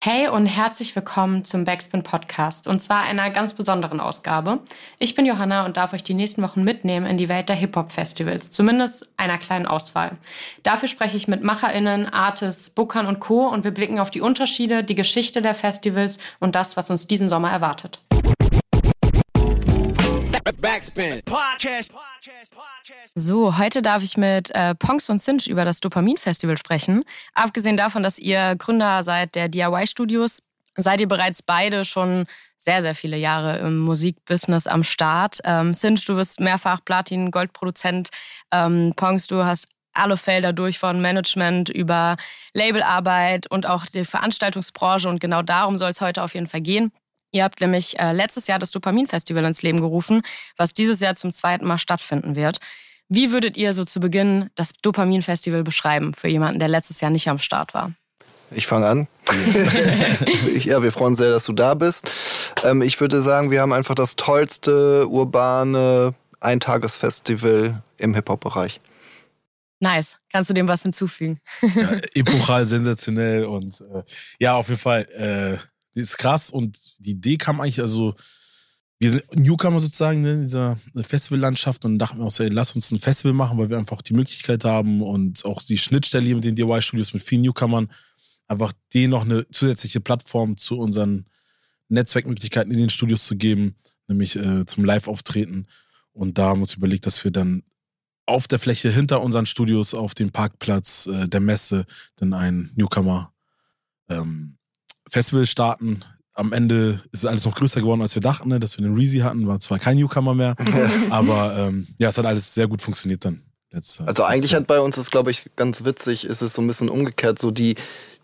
Hey und herzlich willkommen zum Backspin Podcast und zwar einer ganz besonderen Ausgabe. Ich bin Johanna und darf euch die nächsten Wochen mitnehmen in die Welt der Hip-Hop-Festivals, zumindest einer kleinen Auswahl. Dafür spreche ich mit MacherInnen, Artists, Bookern und Co. und wir blicken auf die Unterschiede, die Geschichte der Festivals und das, was uns diesen Sommer erwartet. Backspin. Podcast. So, heute darf ich mit äh, Ponks und Cinch über das Dopamin-Festival sprechen. Abgesehen davon, dass ihr Gründer seid der DIY-Studios, seid ihr bereits beide schon sehr, sehr viele Jahre im Musikbusiness am Start. Ähm, Cinch, du bist mehrfach Platin-Goldproduzent. Ähm, Ponks, du hast alle Felder durch von Management über Labelarbeit und auch die Veranstaltungsbranche und genau darum soll es heute auf jeden Fall gehen. Ihr habt nämlich äh, letztes Jahr das Dopamin-Festival ins Leben gerufen, was dieses Jahr zum zweiten Mal stattfinden wird. Wie würdet ihr so zu Beginn das Dopamin-Festival beschreiben für jemanden, der letztes Jahr nicht am Start war? Ich fange an. ich, ja, wir freuen uns sehr, dass du da bist. Ähm, ich würde sagen, wir haben einfach das tollste urbane Eintagesfestival im Hip-Hop-Bereich. Nice. Kannst du dem was hinzufügen? ja, epochal, sensationell und äh, ja, auf jeden Fall. Äh, ist krass und die Idee kam eigentlich, also wir sind Newcomer sozusagen ne, in dieser Festivallandschaft und dachten wir auch so, ey, lass uns ein Festival machen, weil wir einfach die Möglichkeit haben und auch die Schnittstelle hier mit den DIY-Studios, mit vielen Newcomern, einfach denen noch eine zusätzliche Plattform zu unseren Netzwerkmöglichkeiten in den Studios zu geben, nämlich äh, zum Live-Auftreten. Und da haben wir uns überlegt, dass wir dann auf der Fläche hinter unseren Studios auf dem Parkplatz äh, der Messe dann ein Newcomer ähm, Festival starten. Am Ende ist alles noch größer geworden, als wir dachten, ne? dass wir einen Reezy hatten. War zwar kein Newcomer mehr, aber ähm, ja, es hat alles sehr gut funktioniert dann. Letzte, also eigentlich hat bei uns das, glaube ich, ganz witzig, ist es so ein bisschen umgekehrt, so die,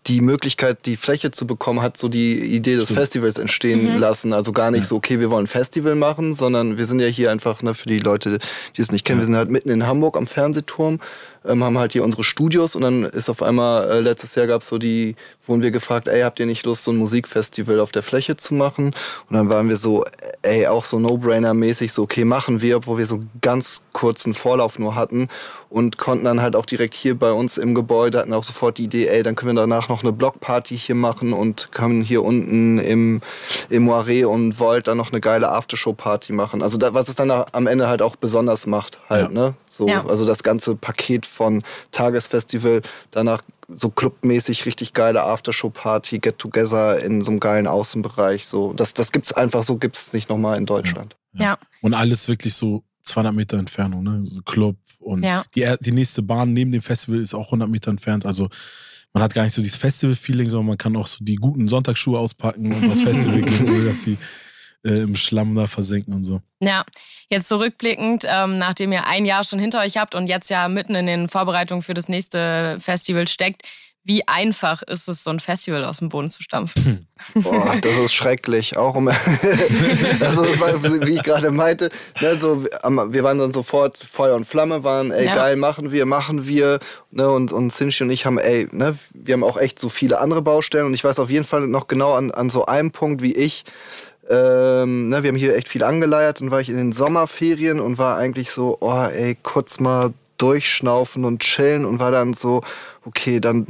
die Möglichkeit, die Fläche zu bekommen, hat so die Idee des. Festivals entstehen mhm. lassen. Also gar nicht ja. so, okay, wir wollen ein Festival machen, sondern wir sind ja hier einfach, ne, für die Leute, die es nicht kennen, ja. wir sind halt mitten in Hamburg am Fernsehturm ähm, haben halt hier unsere Studios und dann ist auf einmal, äh, letztes Jahr gab es so die, wurden wir gefragt, ey, habt ihr nicht Lust, so ein Musikfestival auf der Fläche zu machen? Und dann waren wir so, ey, auch so No-Brainer-mäßig, so, okay, machen wir, obwohl wir so ganz kurzen Vorlauf nur hatten und konnten dann halt auch direkt hier bei uns im Gebäude, hatten auch sofort die Idee, ey, dann können wir danach noch eine Blockparty hier machen und können hier unten im, im Moiré und Volt dann noch eine geile Aftershow-Party machen. Also da, was es dann am Ende halt auch besonders macht, halt, ja. ne? So, ja. Also das ganze Paket von Tagesfestival, danach so clubmäßig richtig geile Aftershow-Party, Get-Together in so einem geilen Außenbereich. So, das, das gibt's einfach so, gibt's nicht nochmal in Deutschland. Ja. ja. Und alles wirklich so 200 Meter Entfernung, ne? So Club und ja. die, die nächste Bahn neben dem Festival ist auch 100 Meter entfernt. Also man hat gar nicht so dieses Festival-Feeling, sondern man kann auch so die guten Sonntagsschuhe auspacken und aufs Festival gehen, ohne dass sie äh, im Schlamm da versenken und so. Ja, jetzt zurückblickend, ähm, nachdem ihr ein Jahr schon hinter euch habt und jetzt ja mitten in den Vorbereitungen für das nächste Festival steckt, wie einfach ist es, so ein Festival aus dem Boden zu stampfen? Boah, das ist schrecklich. Auch um, also war, wie ich gerade meinte, ne, so, wir waren dann sofort Feuer und Flamme, waren, ey, ja. geil, machen wir, machen wir. Ne, und, und Cinchi und ich haben, ey, ne, wir haben auch echt so viele andere Baustellen. Und ich weiß auf jeden Fall noch genau an, an so einem Punkt, wie ich ähm, ne, wir haben hier echt viel angeleiert. Dann war ich in den Sommerferien und war eigentlich so, oh ey, kurz mal durchschnaufen und chillen und war dann so, okay, dann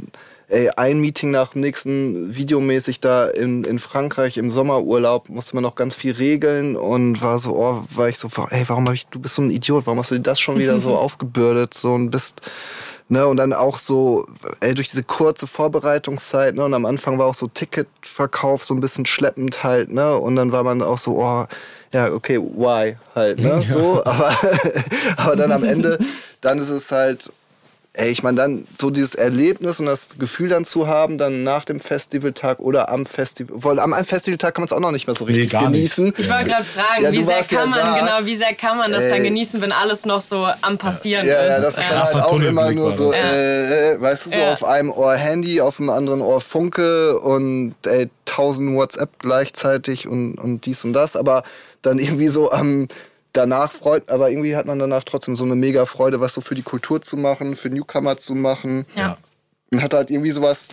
ey, ein Meeting nach dem nächsten videomäßig da in, in Frankreich im Sommerurlaub, musste man noch ganz viel regeln und war so, oh, war ich so, ey, warum hab ich, du bist so ein Idiot, warum hast du dir das schon wieder so aufgebürdet so und bist Ne, und dann auch so, ey, durch diese kurze Vorbereitungszeit, ne, und am Anfang war auch so Ticketverkauf so ein bisschen schleppend halt, ne, und dann war man auch so, oh, ja, okay, why halt, ne, so, aber, aber dann am Ende, dann ist es halt, ey, ich meine, dann so dieses Erlebnis und das Gefühl dann zu haben, dann nach dem Festivaltag oder am Festival, weil am Festivaltag kann man es auch noch nicht mehr so richtig nee, genießen. Nicht. Ich wollte gerade fragen, ja, wie sehr kann ja man, genau, wie sehr kann man das ey. dann genießen, wenn alles noch so am Passieren ja, ist? Ja, das ist dann halt auch immer nur so, äh, äh, weißt du, so auf einem Ohr Handy, auf dem anderen Ohr Funke und ey, tausend WhatsApp gleichzeitig und, und dies und das, aber dann irgendwie so am danach freut, aber irgendwie hat man danach trotzdem so eine mega Freude, was so für die Kultur zu machen, für Newcomer zu machen. Ja. Und hat halt irgendwie sowas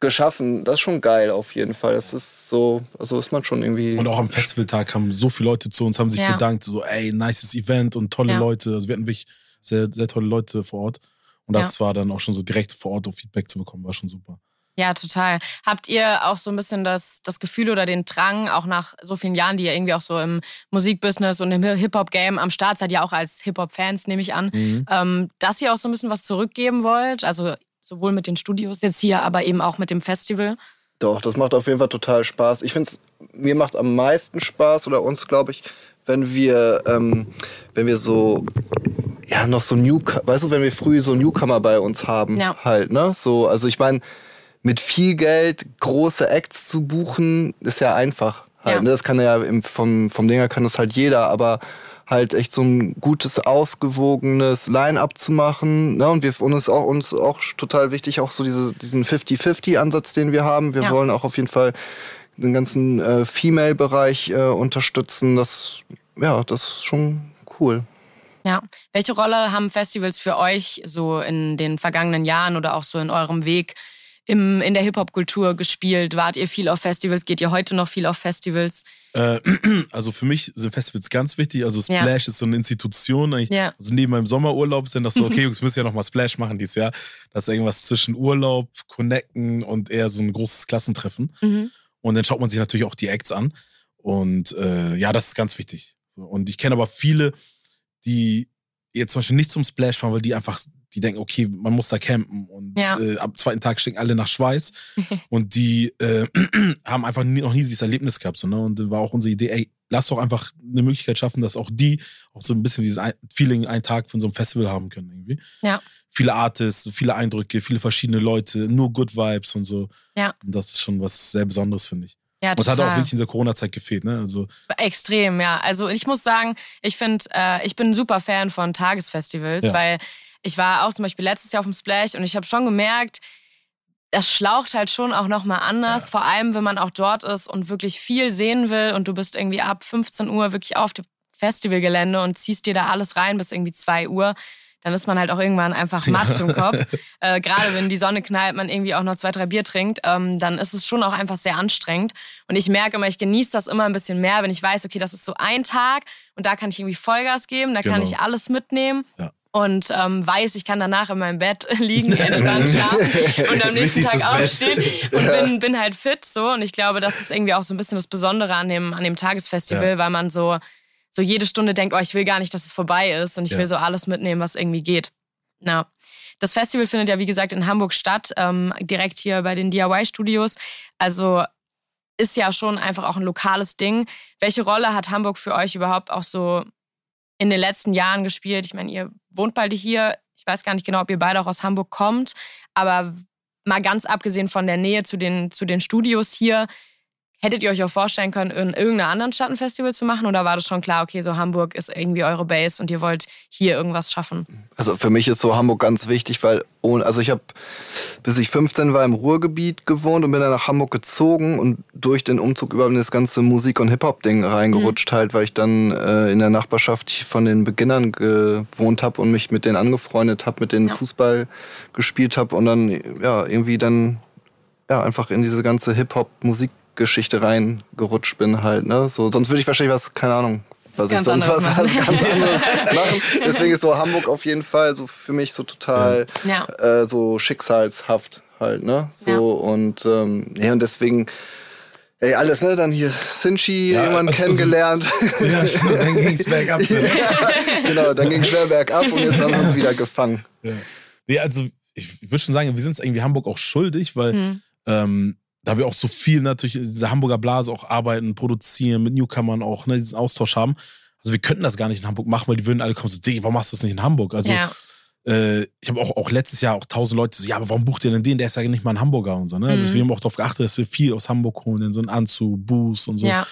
geschaffen. Das ist schon geil auf jeden Fall. Das ist so, also ist man schon irgendwie. Und auch am Festivaltag kamen so viele Leute zu uns, haben sich ja. bedankt, so, ey, nices Event und tolle ja. Leute. Also wir hatten wirklich sehr, sehr tolle Leute vor Ort. Und das ja. war dann auch schon so direkt vor Ort auf Feedback zu bekommen, war schon super. Ja, total. Habt ihr auch so ein bisschen das, das Gefühl oder den Drang, auch nach so vielen Jahren, die ihr irgendwie auch so im Musikbusiness und im Hip-Hop-Game am Start seid, ja auch als Hip-Hop-Fans, nehme ich an, mhm. ähm, dass ihr auch so ein bisschen was zurückgeben wollt? Also sowohl mit den Studios jetzt hier, aber eben auch mit dem Festival? Doch, das macht auf jeden Fall total Spaß. Ich finde es, mir macht am meisten Spaß oder uns, glaube ich, wenn wir, ähm, wenn wir so ja noch so New, weißt du, wenn wir früh so Newcomer bei uns haben, ja. halt, ne? So, also ich meine, mit viel Geld große Acts zu buchen, ist ja einfach. Halt, ja. Ne? Das kann ja im, vom, vom Dinger kann das halt jeder, aber halt echt so ein gutes, ausgewogenes Line-up zu machen. Ne? Und wir, uns ist auch, uns auch total wichtig, auch so diese, diesen 50-50-Ansatz, den wir haben. Wir ja. wollen auch auf jeden Fall den ganzen äh, Female-Bereich äh, unterstützen. Das, ja, das ist schon cool. Ja. Welche Rolle haben Festivals für euch so in den vergangenen Jahren oder auch so in eurem Weg im, in der Hip-Hop-Kultur gespielt? Wart ihr viel auf Festivals? Geht ihr heute noch viel auf Festivals? Äh, also für mich sind Festivals ganz wichtig. Also Splash ja. ist so eine Institution. Ja. Also neben meinem Sommerurlaub sind das so, okay, Jungs, müssen ja noch mal Splash machen dieses Jahr. Das ist irgendwas zwischen Urlaub, Connecten und eher so ein großes Klassentreffen. Mhm. Und dann schaut man sich natürlich auch die Acts an. Und äh, ja, das ist ganz wichtig. Und ich kenne aber viele, die jetzt zum Beispiel nicht zum Splash fahren, weil die einfach, die denken, okay, man muss da campen und ja. äh, am zweiten Tag stinken alle nach Schweiß und die äh, haben einfach nie, noch nie dieses Erlebnis gehabt. So, ne? Und dann war auch unsere Idee, ey, lass doch einfach eine Möglichkeit schaffen, dass auch die auch so ein bisschen dieses Feeling einen Tag von so einem Festival haben können irgendwie. Ja. Viele Artists, viele Eindrücke, viele verschiedene Leute, nur Good Vibes und so. Ja. Und das ist schon was sehr Besonderes, finde ich. Ja, total. Und es hat auch wirklich in der Corona-Zeit gefehlt, ne? Also Extrem, ja. Also ich muss sagen, ich finde, äh, ich bin ein super Fan von Tagesfestivals, ja. weil ich war auch zum Beispiel letztes Jahr auf dem Splash und ich habe schon gemerkt, das schlaucht halt schon auch nochmal anders, ja. vor allem wenn man auch dort ist und wirklich viel sehen will und du bist irgendwie ab 15 Uhr wirklich auf dem Festivalgelände und ziehst dir da alles rein bis irgendwie 2 Uhr dann ist man halt auch irgendwann einfach matsch im Kopf. Äh, Gerade wenn die Sonne knallt, man irgendwie auch noch zwei, drei Bier trinkt, ähm, dann ist es schon auch einfach sehr anstrengend. Und ich merke immer, ich genieße das immer ein bisschen mehr, wenn ich weiß, okay, das ist so ein Tag und da kann ich irgendwie Vollgas geben, da genau. kann ich alles mitnehmen. Ja und ähm, weiß, ich kann danach in meinem Bett liegen, entspannt schlafen und am nächsten Tag aufstehen und ja. bin, bin halt fit so. Und ich glaube, das ist irgendwie auch so ein bisschen das Besondere an dem, an dem Tagesfestival, ja. weil man so so jede Stunde denkt, oh, ich will gar nicht, dass es vorbei ist und ich ja. will so alles mitnehmen, was irgendwie geht. Na. Das Festival findet ja, wie gesagt, in Hamburg statt, ähm, direkt hier bei den DIY-Studios. Also ist ja schon einfach auch ein lokales Ding. Welche Rolle hat Hamburg für euch überhaupt auch so in den letzten Jahren gespielt? Ich meine, ihr wohnt bald hier. Ich weiß gar nicht genau, ob ihr beide auch aus Hamburg kommt, aber mal ganz abgesehen von der Nähe zu den, zu den Studios hier, Hättet ihr euch auch vorstellen können, in irgendeiner anderen Stadt ein Festival zu machen? Oder war das schon klar, okay, so Hamburg ist irgendwie eure Base und ihr wollt hier irgendwas schaffen? Also für mich ist so Hamburg ganz wichtig, weil ohne, also ich habe bis ich 15 war im Ruhrgebiet gewohnt und bin dann nach Hamburg gezogen und durch den Umzug über das ganze Musik- und Hip-Hop-Ding reingerutscht mhm. halt, weil ich dann äh, in der Nachbarschaft von den Beginnern gewohnt habe und mich mit denen angefreundet habe, mit denen ja. Fußball gespielt habe und dann ja irgendwie dann ja einfach in diese ganze Hip-Hop-Musik Geschichte reingerutscht bin halt. Ne? So, sonst würde ich wahrscheinlich was, keine Ahnung, was ich sonst was, was ganz anderes machen. Deswegen ist so Hamburg auf jeden Fall so für mich so total ja. äh, so schicksalshaft halt, ne? So ja. und ähm, ja, und deswegen. Ey, alles, ne? Dann hier Sinchi ja, irgendwann also, kennengelernt. Ja, dann ging's bergab. ja, genau, dann ging schwer bergab und jetzt haben wir uns wieder gefangen. Ja. Nee, also ich würde schon sagen, wir sind es irgendwie Hamburg auch schuldig, weil hm. ähm, da wir auch so viel natürlich in dieser Hamburger Blase auch arbeiten, produzieren, mit Newcomern auch, ne, diesen Austausch haben. Also wir könnten das gar nicht in Hamburg machen, weil die würden alle kommen so, Digga, warum machst du das nicht in Hamburg? Also ja. äh, ich habe auch, auch letztes Jahr auch tausend Leute so, ja, aber warum bucht ihr denn den? Der ist ja nicht mal ein Hamburger und so. Ne? Also mhm. wir haben auch darauf geachtet, dass wir viel aus Hamburg holen, so einen Anzug, Boost und so. Ja.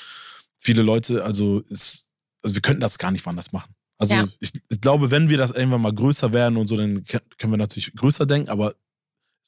Viele Leute, also, ist, also wir könnten das gar nicht woanders machen. Also ja. ich, ich, glaube, wenn wir das irgendwann mal größer werden und so, dann können wir natürlich größer denken, aber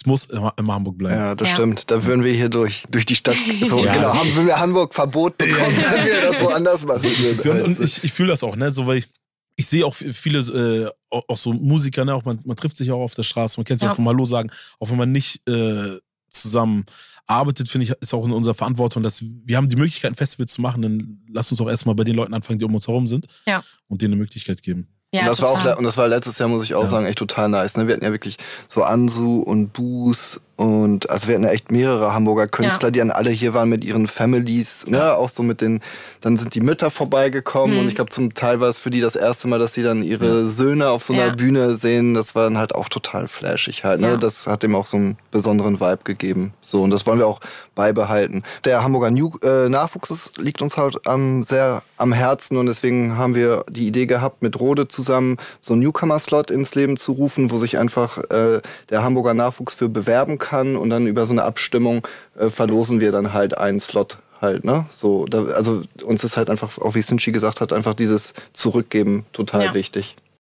es muss immer, immer Hamburg bleiben. Ja, das ja. stimmt. Da würden wir hier durch, durch die Stadt. So, ja. genau, haben wir Hamburg Verbot bekommen, wenn wir das woanders machen würden. Und ich, ich fühle das auch, ne? So, weil ich, ich sehe auch viele, äh, auch so Musiker, ne? Auch man, man trifft sich auch auf der Straße, man kennt sich ja. auch vom Hallo sagen, auch wenn man nicht äh, zusammen arbeitet, finde ich, ist auch in unserer Verantwortung, dass wir haben die Möglichkeit, ein Festival zu machen, dann lass uns auch erstmal bei den Leuten anfangen, die um uns herum sind. Ja. Und denen eine Möglichkeit geben. Ja, und das total. war auch und das war letztes Jahr, muss ich auch ja. sagen, echt total nice. Ne? Wir hatten ja wirklich so Ansu und Boos und also wir hatten ja echt mehrere Hamburger Künstler, ja. die dann alle hier waren mit ihren Families, ne, auch so mit den, dann sind die Mütter vorbeigekommen mhm. und ich glaube zum Teil war es für die das erste Mal, dass sie dann ihre ja. Söhne auf so einer ja. Bühne sehen. Das war dann halt auch total flashig halt, ne? Das hat dem auch so einen besonderen Vibe gegeben. So und das wollen wir auch beibehalten. Der Hamburger New äh, Nachwuchs liegt uns halt am, sehr am Herzen und deswegen haben wir die Idee gehabt, mit Rode zusammen so einen Newcomer-Slot ins Leben zu rufen, wo sich einfach äh, der Hamburger Nachwuchs für bewerben kann und dann über so eine Abstimmung äh, verlosen wir dann halt einen Slot halt, ne? So, da, also uns ist halt einfach, auch wie Sinchi gesagt hat, einfach dieses Zurückgeben total ja. wichtig.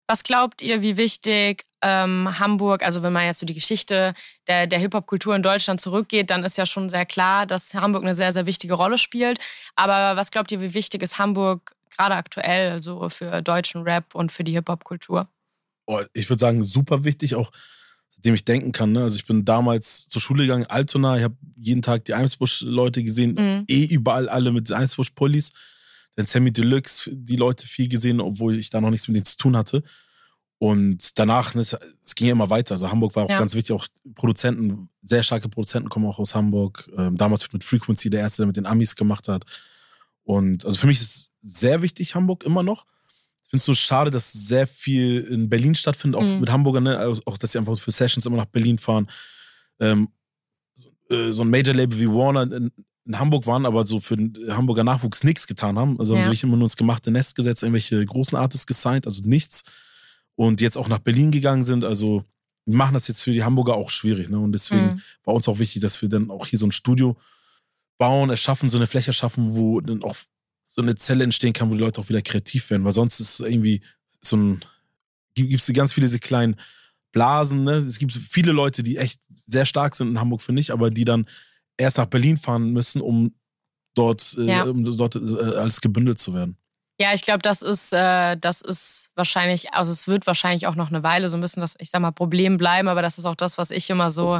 Was glaubt ihr, wie wichtig ähm, Hamburg, also wenn man jetzt so die Geschichte der, der Hip-Hop-Kultur in Deutschland zurückgeht, dann ist ja schon sehr klar, dass Hamburg eine sehr, sehr wichtige Rolle spielt. Aber was glaubt ihr, wie wichtig ist Hamburg gerade aktuell so für deutschen Rap und für die Hip-Hop-Kultur? Oh, ich würde sagen, super wichtig, auch dem ich denken kann. Ne? Also ich bin damals zur Schule gegangen, Altona, ich habe jeden Tag die Eimsbusch-Leute gesehen, mhm. eh überall alle mit Eimsbusch-Pullis. Dann Sammy Deluxe, die Leute viel gesehen, obwohl ich da noch nichts mit denen zu tun hatte. Und danach, ne, es, es ging ja immer weiter. Also Hamburg war auch ja. ganz wichtig, auch Produzenten, sehr starke Produzenten kommen auch aus Hamburg. Ähm, damals mit Frequency, der erste, der mit den Amis gemacht hat. Und also für mich ist sehr wichtig Hamburg immer noch finde es so schade, dass sehr viel in Berlin stattfindet, auch mhm. mit Hamburgern, ne? Also auch dass sie einfach für Sessions immer nach Berlin fahren. Ähm, so, äh, ein Major-Label wie Warner in, in, Hamburg waren, aber so für den Hamburger Nachwuchs nichts getan haben. Also ja. haben sie nicht immer nur ins gemachte Nest gesetzt, irgendwelche großen Artists gesigned, also nichts. Und jetzt auch nach Berlin gegangen sind, also wir machen das jetzt für die Hamburger auch schwierig. Ne? Und deswegen mhm. war uns auch wichtig, dass wir dann auch hier so ein Studio bauen, erschaffen, so eine Fläche schaffen, wo dann auch so eine Zelle entstehen kann, wo die Leute auch wieder kreativ werden. Weil sonst ist es irgendwie so ein, gibt es ganz viele diese kleinen Blasen. Ne? Es gibt viele Leute, die echt sehr stark sind in Hamburg, finde ich, aber die dann erst nach Berlin fahren müssen, um dort, äh, ja. äh, um dort äh, als gebündelt zu werden. Ja, ich glaube, das ist, äh, das ist wahrscheinlich, also es wird wahrscheinlich auch noch eine Weile so ein bisschen das, ich sag mal, Problem bleiben, aber das ist auch das, was ich immer so,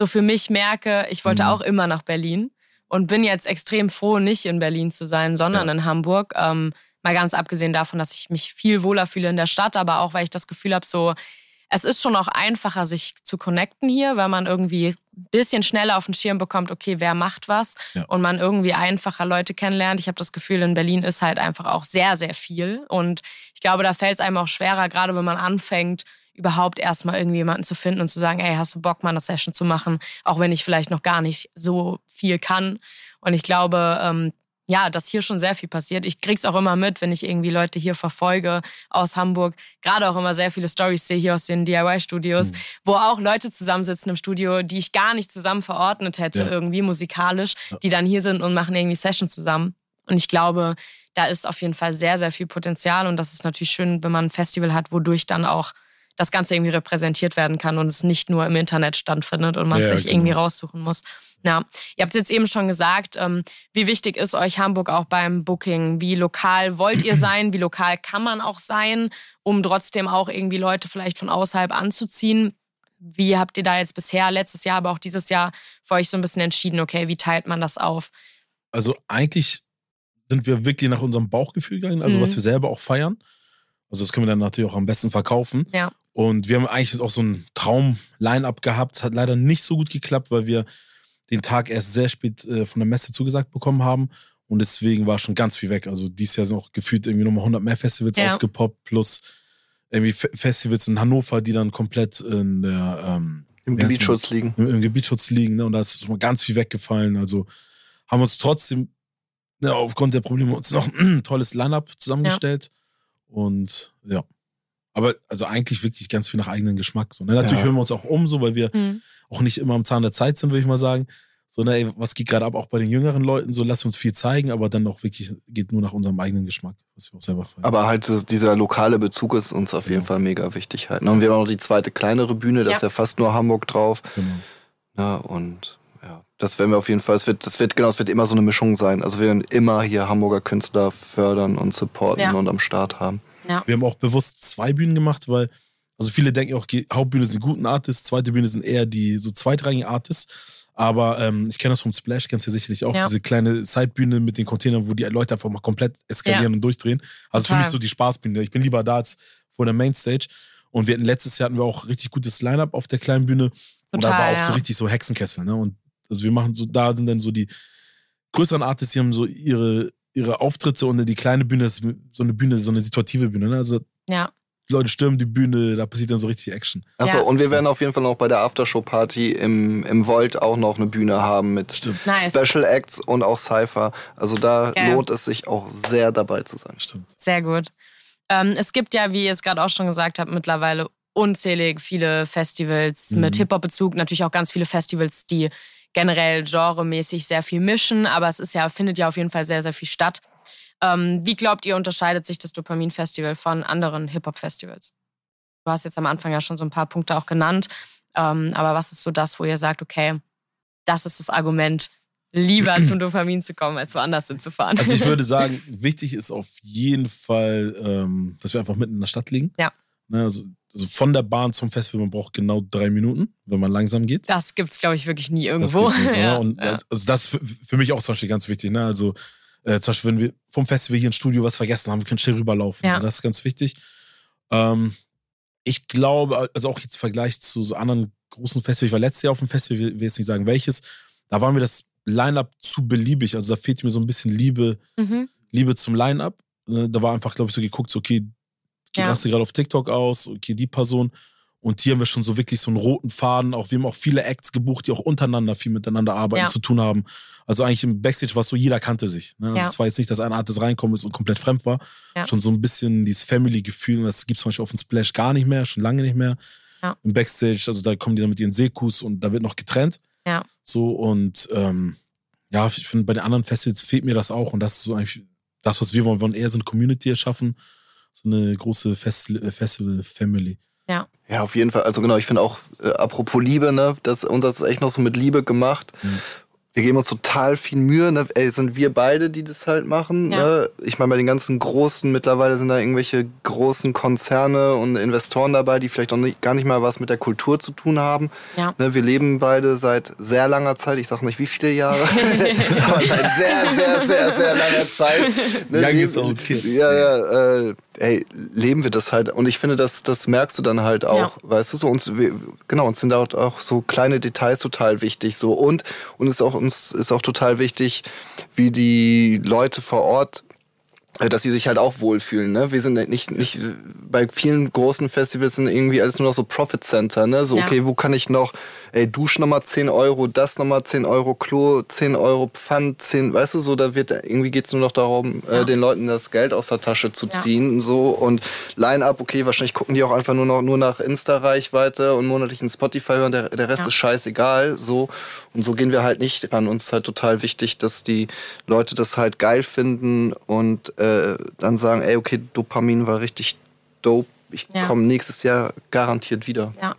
so für mich merke. Ich wollte mhm. auch immer nach Berlin und bin jetzt extrem froh, nicht in Berlin zu sein, sondern ja. in Hamburg. Ähm, mal ganz abgesehen davon, dass ich mich viel wohler fühle in der Stadt, aber auch, weil ich das Gefühl habe, so, es ist schon auch einfacher, sich zu connecten hier, weil man irgendwie ein bisschen schneller auf den Schirm bekommt, okay, wer macht was ja. und man irgendwie einfacher Leute kennenlernt. Ich habe das Gefühl, in Berlin ist halt einfach auch sehr, sehr viel. Und ich glaube, da fällt es einem auch schwerer, gerade wenn man anfängt, überhaupt erstmal irgendwie jemanden zu finden und zu sagen, ey, hast du Bock, mal eine Session zu machen, auch wenn ich vielleicht noch gar nicht so viel kann. Und ich glaube, ähm, ja, dass hier schon sehr viel passiert. Ich krieg's auch immer mit, wenn ich irgendwie Leute hier verfolge aus Hamburg. Gerade auch immer sehr viele Stories sehe hier aus den DIY-Studios, mhm. wo auch Leute zusammensitzen im Studio, die ich gar nicht zusammen verordnet hätte, ja. irgendwie musikalisch, die dann hier sind und machen irgendwie Sessions zusammen. Und ich glaube, da ist auf jeden Fall sehr, sehr viel Potenzial. Und das ist natürlich schön, wenn man ein Festival hat, wodurch dann auch das Ganze irgendwie repräsentiert werden kann und es nicht nur im Internet stattfindet und man ja, sich genau. irgendwie raussuchen muss. Ja, ihr habt jetzt eben schon gesagt, ähm, wie wichtig ist euch Hamburg auch beim Booking? Wie lokal wollt ihr sein? Wie lokal kann man auch sein, um trotzdem auch irgendwie Leute vielleicht von außerhalb anzuziehen? Wie habt ihr da jetzt bisher, letztes Jahr, aber auch dieses Jahr für euch so ein bisschen entschieden, okay, wie teilt man das auf? Also eigentlich sind wir wirklich nach unserem Bauchgefühl gegangen, also mhm. was wir selber auch feiern. Also das können wir dann natürlich auch am besten verkaufen. Ja. Und wir haben eigentlich auch so ein Traum-Line-Up gehabt. Hat leider nicht so gut geklappt, weil wir den Tag erst sehr spät äh, von der Messe zugesagt bekommen haben. Und deswegen war schon ganz viel weg. Also dieses Jahr sind auch gefühlt irgendwie nochmal 100 mehr Festivals ja. aufgepoppt, plus irgendwie F Festivals in Hannover, die dann komplett in der ähm, im Gebietsschutz liegen. Im, Im, Gebietsschutz liegen. Ne? Und da ist schon mal ganz viel weggefallen. Also haben wir uns trotzdem ne, aufgrund der Probleme uns noch ein tolles Line-Up zusammengestellt. Ja. Und ja. Aber also eigentlich wirklich ganz viel nach eigenem Geschmack. So, ne? Natürlich ja. hören wir uns auch um, so, weil wir mhm. auch nicht immer am Zahn der Zeit sind, würde ich mal sagen. So, ne, ey, was geht gerade ab, auch bei den jüngeren Leuten, so lass uns viel zeigen, aber dann auch wirklich geht nur nach unserem eigenen Geschmack, was wir auch selber feiern. Aber halt dieser lokale Bezug ist uns auf jeden ja. Fall mega wichtig halt. Ne? Und wir haben auch noch die zweite kleinere Bühne, da ja. ist ja fast nur Hamburg drauf. Genau. Ja, und ja, das werden wir auf jeden Fall, es wird, das wird, genau, es wird immer so eine Mischung sein. Also wir werden immer hier Hamburger Künstler fördern und supporten ja. und am Start haben. Ja. Wir haben auch bewusst zwei Bühnen gemacht, weil, also viele denken auch, Hauptbühne sind die guten Artists, zweite Bühne sind eher die so zweitrangigen Artists. Aber ähm, ich kenne das vom Splash, kennst du ja sicherlich auch, ja. diese kleine Sidebühne mit den Containern, wo die Leute einfach mal komplett eskalieren ja. und durchdrehen. Also Total. für mich so die Spaßbühne. Ich bin lieber da als vor der Mainstage. Und wir hatten letztes Jahr hatten wir auch richtig gutes Line-Up auf der kleinen Bühne. Total, und da war auch ja. so richtig so Hexenkessel. Ne? Und also wir machen so, da sind dann so die größeren Artists, die haben so ihre, ihre Auftritte und die kleine Bühne ist so eine Bühne, so eine situative Bühne. Ne? Also ja. Leute stürmen die Bühne, da passiert dann so richtig Action. Achso, ja. und wir werden auf jeden Fall noch bei der Aftershow-Party im, im Volt auch noch eine Bühne haben mit nice. Special Acts und auch Cypher. Also da ja. lohnt es sich auch sehr dabei zu sein. Stimmt. Sehr gut. Ähm, es gibt ja, wie ihr es gerade auch schon gesagt habt, mittlerweile unzählig viele Festivals mhm. mit Hip-Hop-Bezug. Natürlich auch ganz viele Festivals, die generell genremäßig sehr viel mischen, aber es ist ja, findet ja auf jeden Fall sehr, sehr viel statt. Ähm, wie glaubt ihr, unterscheidet sich das Dopamin-Festival von anderen Hip-Hop-Festivals? Du hast jetzt am Anfang ja schon so ein paar Punkte auch genannt, ähm, aber was ist so das, wo ihr sagt, okay, das ist das Argument, lieber zum Dopamin zu kommen, als woanders hinzufahren? Also ich würde sagen, wichtig ist auf jeden Fall, ähm, dass wir einfach mitten in der Stadt liegen. Ja. Ne, also, also, von der Bahn zum Festival, man braucht genau drei Minuten, wenn man langsam geht. Das gibt es, glaube ich, wirklich nie irgendwo. Das nicht, ja, Und ja. also das ist für mich auch zum Beispiel ganz wichtig. Ne? Also äh, zum Beispiel, wenn wir vom Festival hier im Studio was vergessen haben, wir können schnell rüberlaufen. Ja. Also das ist ganz wichtig. Ähm, ich glaube, also auch jetzt im Vergleich zu so anderen großen Festivals, ich war letztes Jahr auf dem Festival, ich will jetzt nicht sagen welches, da war mir das Line-Up zu beliebig. Also da fehlt mir so ein bisschen Liebe, mhm. Liebe zum Line-Up. Ne, da war einfach, glaube ich, so geguckt, so, okay, ja. raste gerade auf TikTok aus, okay, die Person. Und hier haben wir schon so wirklich so einen roten Faden. Auch wir haben auch viele Acts gebucht, die auch untereinander viel miteinander arbeiten, ja. zu tun haben. Also eigentlich im Backstage war es so, jeder kannte sich. Ne? Also ja. Es war jetzt nicht, dass ein Artist reinkommen ist und komplett fremd war. Ja. Schon so ein bisschen dieses Family-Gefühl. Und das gibt es zum Beispiel auf dem Splash gar nicht mehr, schon lange nicht mehr. Im Backstage, also da kommen die dann mit ihren Sekus und da wird noch getrennt. Ja. So und ähm, ja, ich finde, bei den anderen Festivals fehlt mir das auch. Und das ist so eigentlich das, was wir wollen. Wir wollen eher so eine Community erschaffen so eine große Fest äh, Festival-Family. Ja. Ja, auf jeden Fall. Also genau, ich finde auch, äh, apropos Liebe, ne, das, uns ist echt noch so mit Liebe gemacht. Mhm wir geben uns total viel Mühe. Ne? Ey, sind wir beide, die das halt machen. Ja. Ne? Ich meine, bei den ganzen großen, mittlerweile sind da irgendwelche großen Konzerne und Investoren dabei, die vielleicht auch nicht, gar nicht mal was mit der Kultur zu tun haben. Ja. Ne? Wir leben beide seit sehr langer Zeit, ich sage nicht wie viele Jahre, aber seit sehr, sehr, sehr, sehr langer Zeit. Ne? Youngest old kids. Ja, ja, äh, ey, leben wir das halt. Und ich finde, das, das merkst du dann halt auch, ja. weißt du, so uns, wir, genau, uns sind auch so kleine Details total wichtig, so und, und es ist auch, uns ist auch total wichtig, wie die Leute vor Ort äh, dass sie sich halt auch wohlfühlen. Ne? Wir sind nicht, nicht bei vielen großen Festivals sind irgendwie alles nur noch so Profit Center. Ne? So, ja. okay, wo kann ich noch ey, Dusch nochmal 10 Euro, das nochmal 10 Euro, Klo 10 Euro, Pfand 10, weißt du, so, da wird, irgendwie geht es nur noch darum, äh, ja. äh, den Leuten das Geld aus der Tasche zu ziehen, ja. so, und Line-Up, okay, wahrscheinlich gucken die auch einfach nur noch, nur nach Insta-Reichweite und monatlichen Spotify hören, der, der Rest ja. ist scheißegal, so, und so gehen wir halt nicht ran. Uns ist halt total wichtig, dass die Leute das halt geil finden und äh, dann sagen, ey, okay, Dopamin war richtig dope ich ja. komme nächstes Jahr garantiert wieder. Ja,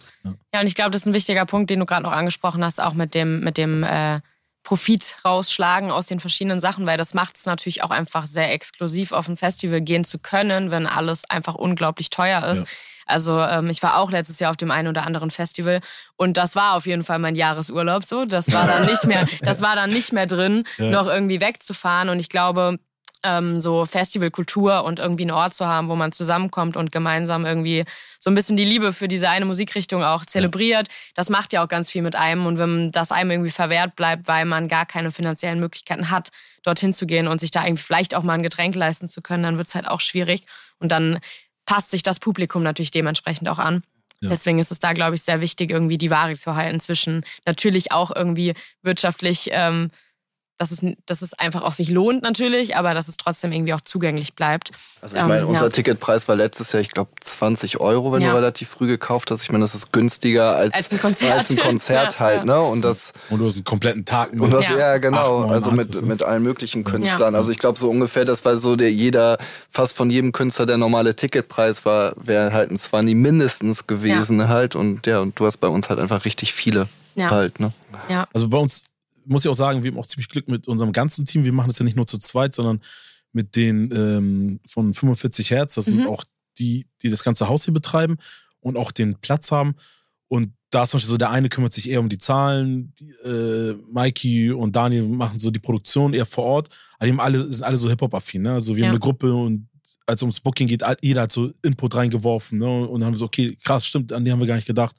ja und ich glaube, das ist ein wichtiger Punkt, den du gerade noch angesprochen hast, auch mit dem, mit dem äh, Profit rausschlagen aus den verschiedenen Sachen, weil das macht es natürlich auch einfach sehr exklusiv auf ein Festival gehen zu können, wenn alles einfach unglaublich teuer ist. Ja. Also ähm, ich war auch letztes Jahr auf dem einen oder anderen Festival und das war auf jeden Fall mein Jahresurlaub so. Das war dann nicht mehr, das war dann nicht mehr drin, ja. noch irgendwie wegzufahren. Und ich glaube, ähm, so Festivalkultur und irgendwie einen Ort zu haben, wo man zusammenkommt und gemeinsam irgendwie so ein bisschen die Liebe für diese eine Musikrichtung auch zelebriert. Ja. Das macht ja auch ganz viel mit einem. Und wenn das einem irgendwie verwehrt bleibt, weil man gar keine finanziellen Möglichkeiten hat, dorthin zu gehen und sich da irgendwie vielleicht auch mal ein Getränk leisten zu können, dann wird es halt auch schwierig. Und dann passt sich das Publikum natürlich dementsprechend auch an. Ja. Deswegen ist es da, glaube ich, sehr wichtig, irgendwie die Waage zu halten zwischen natürlich auch irgendwie wirtschaftlich ähm, dass es, dass es einfach auch sich lohnt natürlich, aber dass es trotzdem irgendwie auch zugänglich bleibt. Also ich meine, ähm, unser ja. Ticketpreis war letztes Jahr, ich glaube, 20 Euro, wenn ja. du relativ früh gekauft hast. Ich meine, das ist günstiger als, als ein Konzert, als ein Konzert halt. Ne? Und, das, und du hast einen kompletten Tag mit. Und das, ja. genau, also mit, mit allen möglichen Künstlern. Also ich glaube, so ungefähr, das war so der jeder, fast von jedem Künstler der normale Ticketpreis war, wäre halt ein Swanny mindestens gewesen halt. Und ja, und du hast bei uns halt einfach richtig viele halt. Ne? Ja. Also bei uns muss ich auch sagen, wir haben auch ziemlich Glück mit unserem ganzen Team. Wir machen das ja nicht nur zu zweit, sondern mit den ähm, von 45 Hertz. Das mhm. sind auch die, die das ganze Haus hier betreiben und auch den Platz haben. Und da ist zum Beispiel so, der eine kümmert sich eher um die Zahlen, die, äh, Mikey und Daniel machen so die Produktion eher vor Ort, aber die haben alle, sind alle so Hip-Hop-affin, ne? Also wir ja. haben eine Gruppe und als es ums Booking geht, jeder hat so Input reingeworfen, ne? Und dann haben wir so, okay, krass, stimmt, an die haben wir gar nicht gedacht.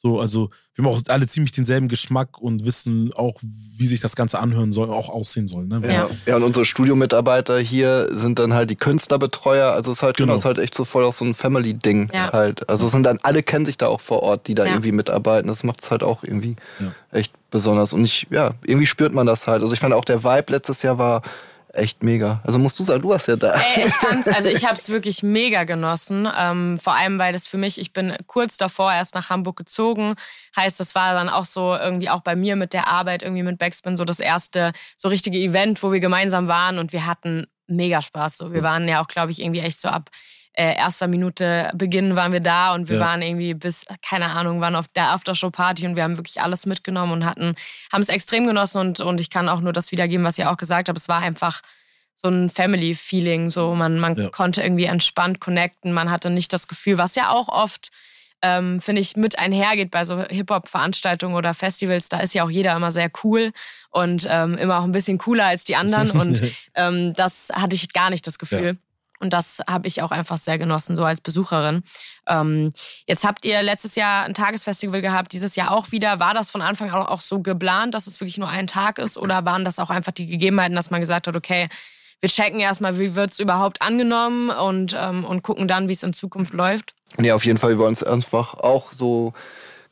So, also wir haben auch alle ziemlich denselben Geschmack und wissen auch, wie sich das Ganze anhören soll, auch aussehen soll. Ne? Ja. ja, und unsere Studiomitarbeiter hier sind dann halt die Künstlerbetreuer. Also es ist halt, genau. das ist halt echt so voll auch so ein Family-Ding ja. halt. Also es sind dann, alle kennen sich da auch vor Ort, die da ja. irgendwie mitarbeiten. Das macht es halt auch irgendwie echt besonders. Und ich, ja, irgendwie spürt man das halt. Also ich fand auch der Vibe letztes Jahr war echt mega. Also musst du sagen, du warst ja da. Ey, ich fand's, also ich habe es wirklich mega genossen. Ähm, vor allem, weil das für mich, ich bin kurz davor erst nach Hamburg gezogen. Heißt, das war dann auch so irgendwie auch bei mir mit der Arbeit irgendwie mit Backspin so das erste so richtige Event, wo wir gemeinsam waren und wir hatten mega Spaß. So, wir waren ja auch, glaube ich, irgendwie echt so ab äh, erster Minute Beginn waren wir da und wir ja. waren irgendwie bis, keine Ahnung, waren auf der Aftershow-Party und wir haben wirklich alles mitgenommen und hatten, haben es extrem genossen und, und ich kann auch nur das wiedergeben, was ihr auch gesagt habt. Es war einfach so ein Family-Feeling. So, man, man ja. konnte irgendwie entspannt connecten, man hatte nicht das Gefühl, was ja auch oft ähm, finde ich, mit einhergeht bei so Hip-Hop-Veranstaltungen oder Festivals. Da ist ja auch jeder immer sehr cool und ähm, immer auch ein bisschen cooler als die anderen. Und ähm, das hatte ich gar nicht das Gefühl. Ja. Und das habe ich auch einfach sehr genossen, so als Besucherin. Ähm, jetzt habt ihr letztes Jahr ein Tagesfestival gehabt, dieses Jahr auch wieder. War das von Anfang an auch so geplant, dass es wirklich nur ein Tag ist? Oder waren das auch einfach die Gegebenheiten, dass man gesagt hat, okay, wir checken erstmal, wie wird es überhaupt angenommen und, ähm, und gucken dann, wie es in Zukunft läuft? Ja, auf jeden Fall. Wir wollen es einfach auch so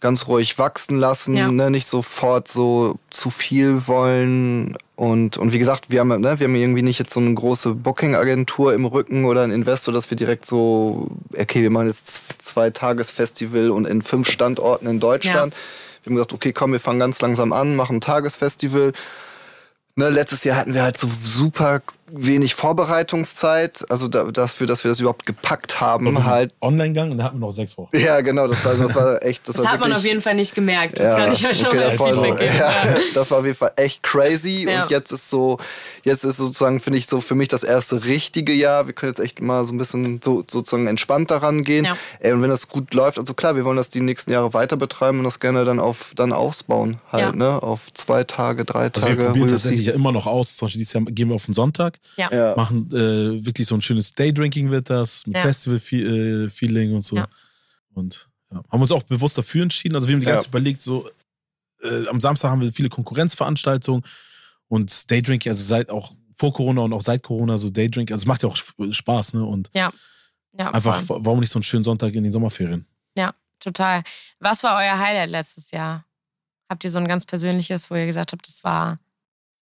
ganz ruhig wachsen lassen, ja. ne? nicht sofort so zu viel wollen. Und, und wie gesagt, wir haben, ne, wir haben irgendwie nicht jetzt so eine große Booking-Agentur im Rücken oder ein Investor, dass wir direkt so, okay, wir machen jetzt zwei Tagesfestival und in fünf Standorten in Deutschland. Ja. Wir haben gesagt, okay, komm, wir fangen ganz langsam an, machen ein Tagesfestival. Ne, letztes Jahr hatten wir halt so super wenig Vorbereitungszeit, also da, dafür, dass wir das überhaupt gepackt haben. Und halt online gegangen und da hatten wir noch sechs Wochen. Ja, genau, das war, das war echt. Das, das war hat man auf jeden Fall nicht gemerkt. Das ja, kann ich ja schon okay, mal so, ja, Das war auf jeden Fall echt crazy ja. und jetzt ist so, jetzt ist sozusagen, finde ich, so für mich das erste richtige Jahr. Wir können jetzt echt mal so ein bisschen so, sozusagen entspannt daran gehen. Ja. Ey, und wenn das gut läuft, also klar, wir wollen das die nächsten Jahre weiter betreiben und das gerne dann auf dann ausbauen halt, ne? Auf zwei Tage, drei also Tage. Wir probieren tatsächlich ja immer noch aus. Zum Beispiel dieses Jahr gehen wir auf den Sonntag, ja. machen machen äh, wirklich so ein schönes Daydrinking wird das, mit ja. Festival-Feeling und so. Ja. Und ja, haben uns auch bewusst dafür entschieden. Also wir haben die ganze Zeit überlegt, so äh, am Samstag haben wir viele Konkurrenzveranstaltungen und Daydrinking, also seit auch vor Corona und auch seit Corona so Daydrinking, also es macht ja auch Spaß, ne? Und ja. Ja, einfach, warum nicht so einen schönen Sonntag in den Sommerferien? Ja, total. Was war euer Highlight letztes Jahr? Habt ihr so ein ganz persönliches, wo ihr gesagt habt, das war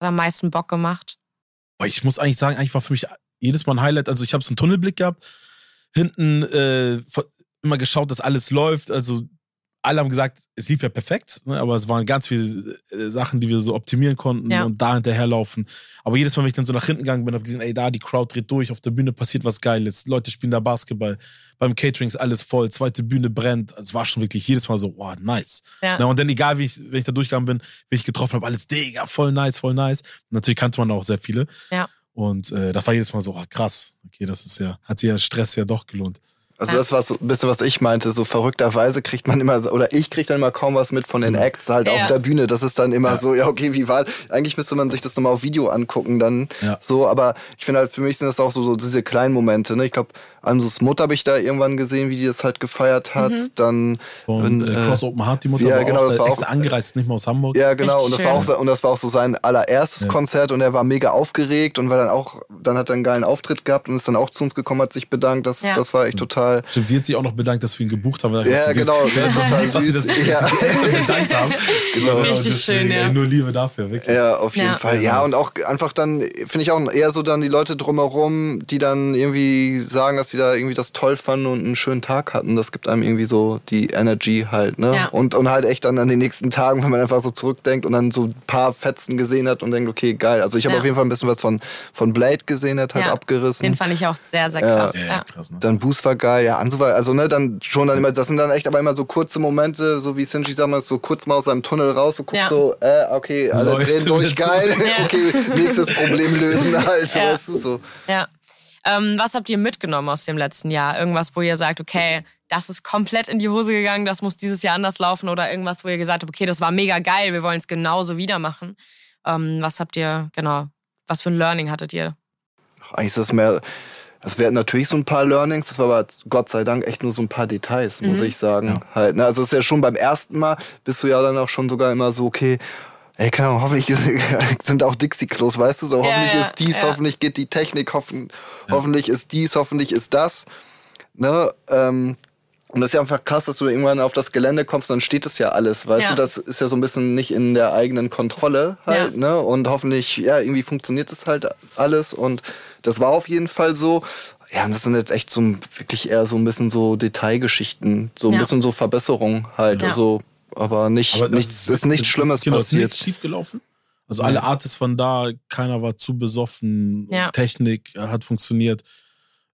hat am meisten Bock gemacht? Ich muss eigentlich sagen, eigentlich war für mich jedes Mal ein Highlight. Also ich habe so einen Tunnelblick gehabt, hinten äh, immer geschaut, dass alles läuft. Also alle haben gesagt, es lief ja perfekt, ne? aber es waren ganz viele äh, Sachen, die wir so optimieren konnten ja. und da hinterherlaufen. Aber jedes Mal, wenn ich dann so nach hinten gegangen bin, habe gesehen, ey, da die Crowd dreht durch, auf der Bühne passiert was Geiles, Leute spielen da Basketball, beim Catering ist alles voll, zweite Bühne brennt. Es war schon wirklich jedes Mal so, wow, nice. Ja. Na, und dann egal, wie ich, wenn ich da durchgegangen bin, wie ich getroffen habe, alles, Digga, voll nice, voll nice. Und natürlich kannte man auch sehr viele. Ja. Und äh, das war jedes Mal so, oh, krass, okay, das ist ja, hat sich ja Stress ja doch gelohnt. Also das war so ein bisschen, was ich meinte. So verrückterweise kriegt man immer, oder ich kriege dann immer kaum was mit von den mhm. Acts halt ja. auf der Bühne. Das ist dann immer ja. so, ja okay, wie war, eigentlich müsste man sich das nochmal auf Video angucken dann ja. so. Aber ich finde halt, für mich sind das auch so, so diese kleinen Momente. Ne? Ich glaube, Ansus Mutter habe ich da irgendwann gesehen, wie die das halt gefeiert hat. Mhm. Dann und, äh, Cross Open Heart, die Mutter ja, war genau, auch, das war auch angereist, nicht mal aus Hamburg. Ja, genau. und das, war auch, so, und das war auch so sein allererstes ja. Konzert und er war mega aufgeregt und war dann auch, dann hat er einen geilen Auftritt gehabt und ist dann auch zu uns gekommen, hat sich bedankt. Das, ja. das war echt total. Stimmt, sie hat sich auch noch bedankt, dass wir ihn gebucht haben. Ja, genau. Das war total süß. Dass sie das ja. bedankt haben. Genau. Richtig schön, ja. Nur Liebe dafür, wirklich. Ja, auf jeden Fall. Ja, und auch einfach dann, finde ich auch eher so dann die Leute drumherum, die dann irgendwie sagen, dass sie da irgendwie das toll fanden und einen schönen Tag hatten. Das gibt einem irgendwie so die Energy halt, ne? Ja. Und, und halt echt dann an den nächsten Tagen, wenn man einfach so zurückdenkt und dann so ein paar Fetzen gesehen hat und denkt, okay, geil. Also ich habe ja. auf jeden Fall ein bisschen was von, von Blade gesehen, hat halt ja. abgerissen. Den fand ich auch sehr, sehr krass. Ja, krass ne? Dann Boost war geil, ja, war, also ne, dann schon dann immer, das sind dann echt aber immer so kurze Momente, so wie Sinji sagt, man so kurz mal aus seinem Tunnel raus und guckt so, äh, okay, alle Läuft drehen durch, geil, okay, nächstes Problem lösen halt, weißt du, so. Ja. Ähm, was habt ihr mitgenommen aus dem letzten Jahr? Irgendwas, wo ihr sagt, okay, das ist komplett in die Hose gegangen, das muss dieses Jahr anders laufen oder irgendwas, wo ihr gesagt habt, okay, das war mega geil, wir wollen es genauso wieder machen. Ähm, was habt ihr, genau, was für ein Learning hattet ihr? Eigentlich ist das mehr, es werden natürlich so ein paar Learnings, das war aber Gott sei Dank echt nur so ein paar Details, muss mhm. ich sagen. Ja. Halt, ne? Also es ist ja schon beim ersten Mal, bist du ja dann auch schon sogar immer so, okay, ey, keine Ahnung, hoffentlich sind auch Dixie-Klos, weißt du, so ja, hoffentlich ja, ist dies, hoffentlich geht die Technik, hoffen, hoffentlich ist dies, hoffentlich ist das. Ne? Ähm, und das ist ja einfach krass, dass du irgendwann auf das Gelände kommst und dann steht es ja alles, weißt ja. du, das ist ja so ein bisschen nicht in der eigenen Kontrolle halt, ja. ne? Und hoffentlich, ja, irgendwie funktioniert es halt alles und das war auf jeden Fall so. Ja, und das sind jetzt echt so wirklich eher so ein bisschen so Detailgeschichten, so ein ja. bisschen so Verbesserung halt, ja. also, aber nicht, aber nichts, ist, ist nichts Schlimmes genau, passiert. Ist nichts schief gelaufen? Also alle Artists von da, keiner war zu besoffen, Technik hat funktioniert.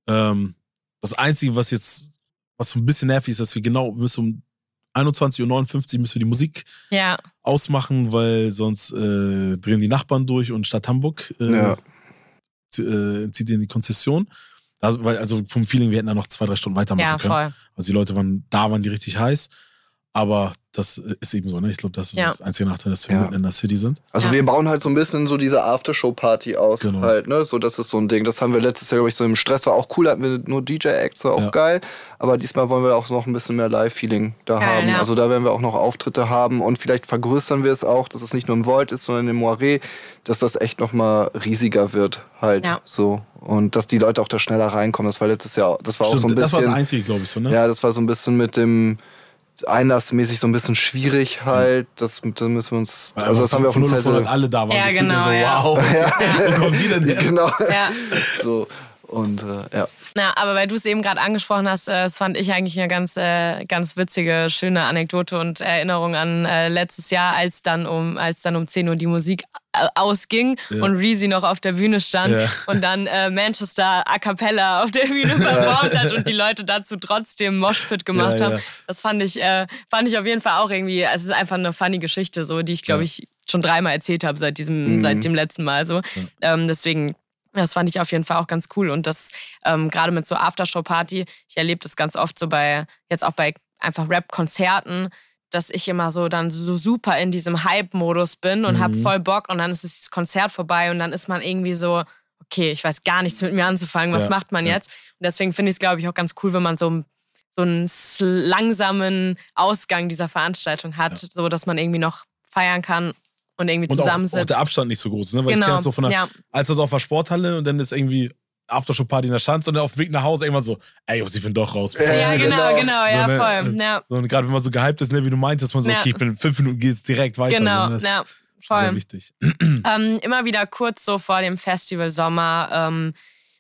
Ähm, das Einzige, was jetzt was so ein bisschen nervig ist, dass wir genau, müssen um 21.59 Uhr müssen wir die Musik ja. ausmachen, weil sonst äh, drehen die Nachbarn durch und Stadt Hamburg äh, ja. äh, zieht in die Konzession. Also, weil, also vom Feeling, wir hätten da noch zwei, drei Stunden weitermachen ja, können. Voll. Also die Leute waren, da waren die richtig heiß. Aber das ist eben so, ne? Ich glaube, das ist ja. das einzige Nachteil, dass wir ja. in der City sind. Also ja. wir bauen halt so ein bisschen so diese Aftershow-Party aus genau. halt, ne? So, das ist so ein Ding. Das haben wir letztes Jahr, glaube ich, so im Stress. War auch cool, hatten wir nur DJ-Acts, war auch geil. Aber diesmal wollen wir auch noch ein bisschen mehr Live-Feeling da haben. Also da werden wir auch noch Auftritte haben und vielleicht vergrößern wir es auch, dass es nicht nur im Volt ist, sondern im Moiré, dass das echt nochmal riesiger wird halt so. Und dass die Leute auch da schneller reinkommen. Das war letztes Jahr, das war Stimmt, auch so ein bisschen. Das war das Einzige, glaube ich, so, ne? Ja, das war so ein bisschen mit dem einlassmäßig so ein bisschen schwierig halt. Das, das müssen wir uns. Weil also das haben wir auf dem Zettel. alle da waren. Ja, genau. So, ja. Wow. Ja. Wo kommen die denn her? Genau. Ja. So. Und äh, ja. Na, aber weil du es eben gerade angesprochen hast, äh, das fand ich eigentlich eine ganz, äh, ganz witzige, schöne Anekdote und Erinnerung an äh, letztes Jahr, als dann um, als dann um 10 Uhr die Musik ausging ja. und Reezy noch auf der Bühne stand ja. und dann äh, Manchester a cappella auf der Bühne performt hat und die Leute dazu trotzdem Moshpit gemacht ja, haben. Das fand ich, äh, fand ich auf jeden Fall auch irgendwie, es ist einfach eine funny Geschichte, so, die ich glaube ich schon dreimal erzählt habe seit diesem, mhm. seit dem letzten Mal. So. Ähm, deswegen das fand ich auf jeden Fall auch ganz cool. Und das ähm, gerade mit so Aftershow-Party, ich erlebe das ganz oft so bei, jetzt auch bei einfach Rap-Konzerten, dass ich immer so dann so super in diesem Hype-Modus bin und mhm. habe voll Bock und dann ist das Konzert vorbei und dann ist man irgendwie so, okay, ich weiß gar nichts mit mir anzufangen, was ja, macht man jetzt? Und deswegen finde ich es, glaube ich, auch ganz cool, wenn man so, so einen langsamen Ausgang dieser Veranstaltung hat, ja. so dass man irgendwie noch feiern kann und irgendwie und zusammensitzt. Auch, auch der Abstand nicht so groß ist, ne? Weil genau. ich kenne das so von der, ja. als das auf der Sporthalle und dann ist irgendwie Aftershow-Party in der Schanze und dann auf dem Weg nach Hause irgendwann so, ey, ich bin doch raus. Ja, genau, genau, genau ja, so, ne, voll. Ja. Und gerade wenn man so gehypt ist, ne, wie du meintest, man so, ja. okay, ich bin fünf Minuten geht's direkt weiter. Genau, so, ne? ja, voll. Sehr wichtig. Ähm, immer wieder kurz so vor dem Festival Sommer ähm,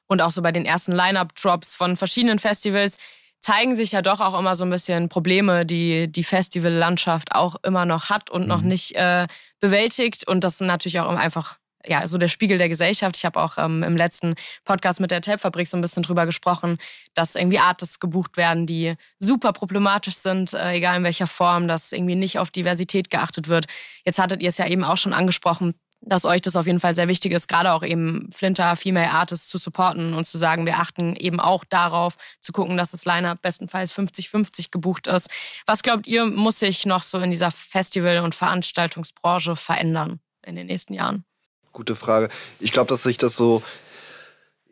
und auch so bei den ersten Line-Up-Drops von verschiedenen Festivals zeigen sich ja doch auch immer so ein bisschen Probleme, die die Festivallandschaft auch immer noch hat und mhm. noch nicht äh, bewältigt. Und das sind natürlich auch einfach ja, so der Spiegel der Gesellschaft. Ich habe auch ähm, im letzten Podcast mit der Telfabrik so ein bisschen drüber gesprochen, dass irgendwie Artists gebucht werden, die super problematisch sind, äh, egal in welcher Form, dass irgendwie nicht auf Diversität geachtet wird. Jetzt hattet ihr es ja eben auch schon angesprochen, dass euch das auf jeden Fall sehr wichtig ist, gerade auch eben Flinter Female Artists zu supporten und zu sagen, wir achten eben auch darauf, zu gucken, dass das Line-Up bestenfalls 50-50 gebucht ist. Was glaubt ihr, muss sich noch so in dieser Festival- und Veranstaltungsbranche verändern in den nächsten Jahren? Gute Frage. Ich glaube, dass sich das so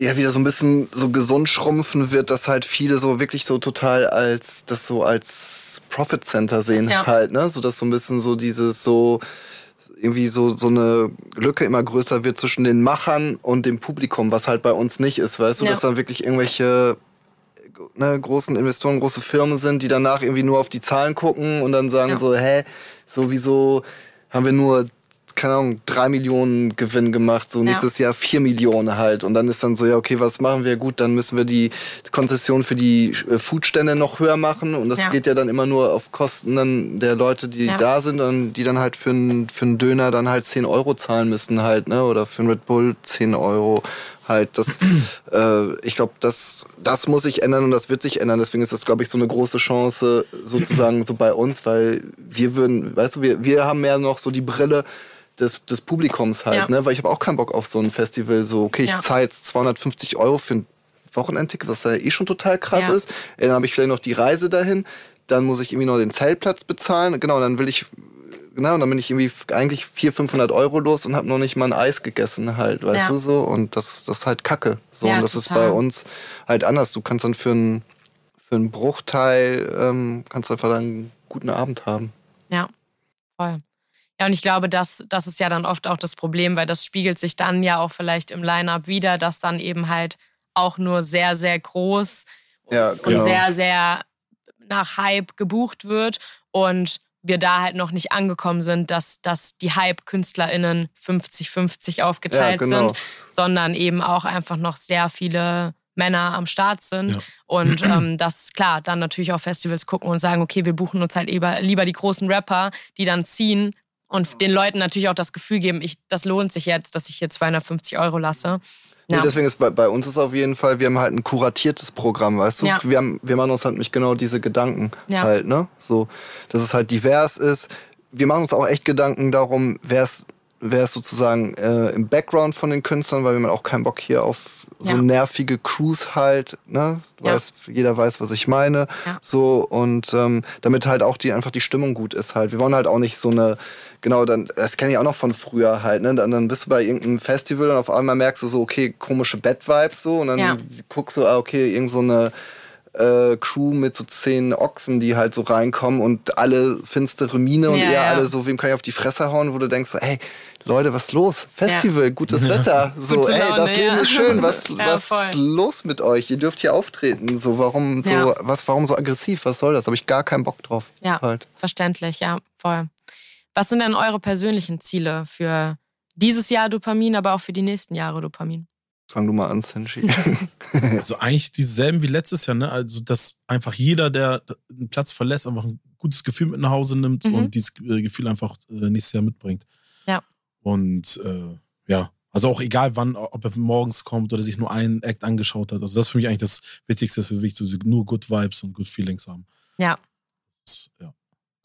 ja wieder so ein bisschen so gesund schrumpfen wird, dass halt viele so wirklich so total als das so als Profit Center sehen ja. halt, ne? So dass so ein bisschen so dieses so irgendwie so, so eine Lücke immer größer wird zwischen den Machern und dem Publikum, was halt bei uns nicht ist, weißt du, ja. dass dann wirklich irgendwelche ne, großen Investoren, große Firmen sind, die danach irgendwie nur auf die Zahlen gucken und dann sagen ja. so, hä, sowieso haben wir nur keine Ahnung, drei Millionen Gewinn gemacht, so nächstes ja. Jahr vier Millionen halt. Und dann ist dann so, ja, okay, was machen wir? Gut, dann müssen wir die Konzession für die äh, Foodstände noch höher machen. Und das ja. geht ja dann immer nur auf Kosten dann der Leute, die ja. da sind und die dann halt für einen für einen Döner dann halt 10 Euro zahlen müssen halt, ne? Oder für einen Red Bull 10 Euro halt. Das, äh, ich glaube, das, das muss sich ändern und das wird sich ändern. Deswegen ist das, glaube ich, so eine große Chance sozusagen so bei uns, weil wir würden, weißt du, wir, wir haben mehr noch so die Brille, des, des Publikums halt, ja. ne? Weil ich habe auch keinen Bock auf so ein Festival, so, okay, ich ja. zahle jetzt 250 Euro für ein Wochenendticket, was da eh schon total krass ja. ist. Dann habe ich vielleicht noch die Reise dahin. Dann muss ich irgendwie noch den Zeltplatz bezahlen. Genau, dann will ich genau, und dann bin ich irgendwie eigentlich 400, 500 Euro los und habe noch nicht mal ein Eis gegessen halt, weißt du so. Und das, das ist halt Kacke. So, und das total. ist bei uns halt anders. Du kannst dann für einen für einen Bruchteil ähm, kannst du einfach dann einen guten Abend haben. Ja, voll. Ja, und ich glaube, das, das ist ja dann oft auch das Problem, weil das spiegelt sich dann ja auch vielleicht im Line-Up wieder, dass dann eben halt auch nur sehr, sehr groß ja, genau. und sehr, sehr nach Hype gebucht wird und wir da halt noch nicht angekommen sind, dass, dass die Hype-KünstlerInnen 50-50 aufgeteilt ja, genau. sind, sondern eben auch einfach noch sehr viele Männer am Start sind. Ja. Und ähm, das, klar, dann natürlich auch Festivals gucken und sagen, okay, wir buchen uns halt lieber, lieber die großen Rapper, die dann ziehen und den Leuten natürlich auch das Gefühl geben, ich, das lohnt sich jetzt, dass ich hier 250 Euro lasse. Ja. Nee, deswegen ist bei, bei, uns ist auf jeden Fall, wir haben halt ein kuratiertes Programm, weißt du? Ja. Wir, haben, wir machen uns halt nicht genau diese Gedanken ja. halt, ne? So, dass es halt divers ist. Wir machen uns auch echt Gedanken darum, wer es wäre es sozusagen äh, im Background von den Künstlern, weil wir auch keinen Bock hier auf so ja. nervige Crews halt, ne? Weiß, ja. Jeder weiß, was ich meine. Ja. So, und ähm, damit halt auch die einfach die Stimmung gut ist halt. Wir wollen halt auch nicht so eine genau, dann, das kenne ich auch noch von früher halt, ne? Dann, dann bist du bei irgendeinem Festival und auf einmal merkst du so, okay, komische Bad-Vibes so und dann guckst du, ah, okay, irgend so eine äh, Crew mit so zehn Ochsen, die halt so reinkommen und alle finstere Miene und ja, eher ja. alle so, wem kann ich auf die Fresse hauen, wo du denkst so, ey, Leute, was ist los? Festival, ja. gutes Wetter. So, Gute ey, das Leben ist schön. Was, was ist los mit euch? Ihr dürft hier auftreten. So, warum so, was, warum so aggressiv? Was soll das? Habe ich gar keinen Bock drauf. Ja, halt. verständlich, ja, voll. Was sind denn eure persönlichen Ziele für dieses Jahr Dopamin, aber auch für die nächsten Jahre Dopamin? Fang du mal an, Senshi. also eigentlich dieselben wie letztes Jahr, ne? Also, dass einfach jeder, der einen Platz verlässt, einfach ein gutes Gefühl mit nach Hause nimmt mhm. und dieses äh, Gefühl einfach äh, nächstes Jahr mitbringt. Ja. Und äh, ja, also auch egal wann, ob er morgens kommt oder sich nur einen Act angeschaut hat. Also das ist für mich eigentlich das Wichtigste, für mich, nur Good Vibes und Good Feelings haben. Ja. Das, ja.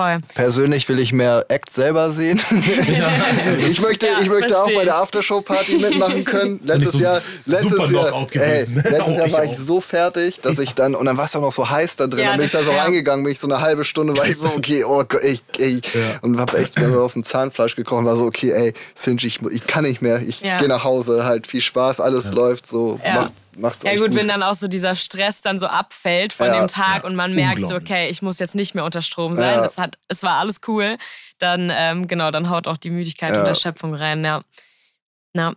Voll. Persönlich will ich mehr Act selber sehen. Ja. ich möchte, ja, ich möchte auch bei der Aftershow-Party mitmachen können. Letztes so Jahr, letztes Jahr, ey, letztes Jahr war ich so fertig, dass ich dann, und dann war es auch noch so heiß da drin, ja, dann bin ich da so reingegangen, bin ich so eine halbe Stunde, war ich so, okay, oh Gott, ich, ey, und hab echt mir auf dem Zahnfleisch gekrochen, war so, okay, ey, Finch, ich, ich kann nicht mehr, ich gehe nach Hause, halt viel Spaß, alles läuft so, macht macht's Ja gut, gut, wenn dann auch so dieser Stress dann so abfällt von ja, dem Tag ja, und man merkt so, okay, ich muss jetzt nicht mehr unter Strom sein, ja. das hat, es war alles cool, dann ähm, genau, dann haut auch die Müdigkeit und Erschöpfung rein, ja. Na.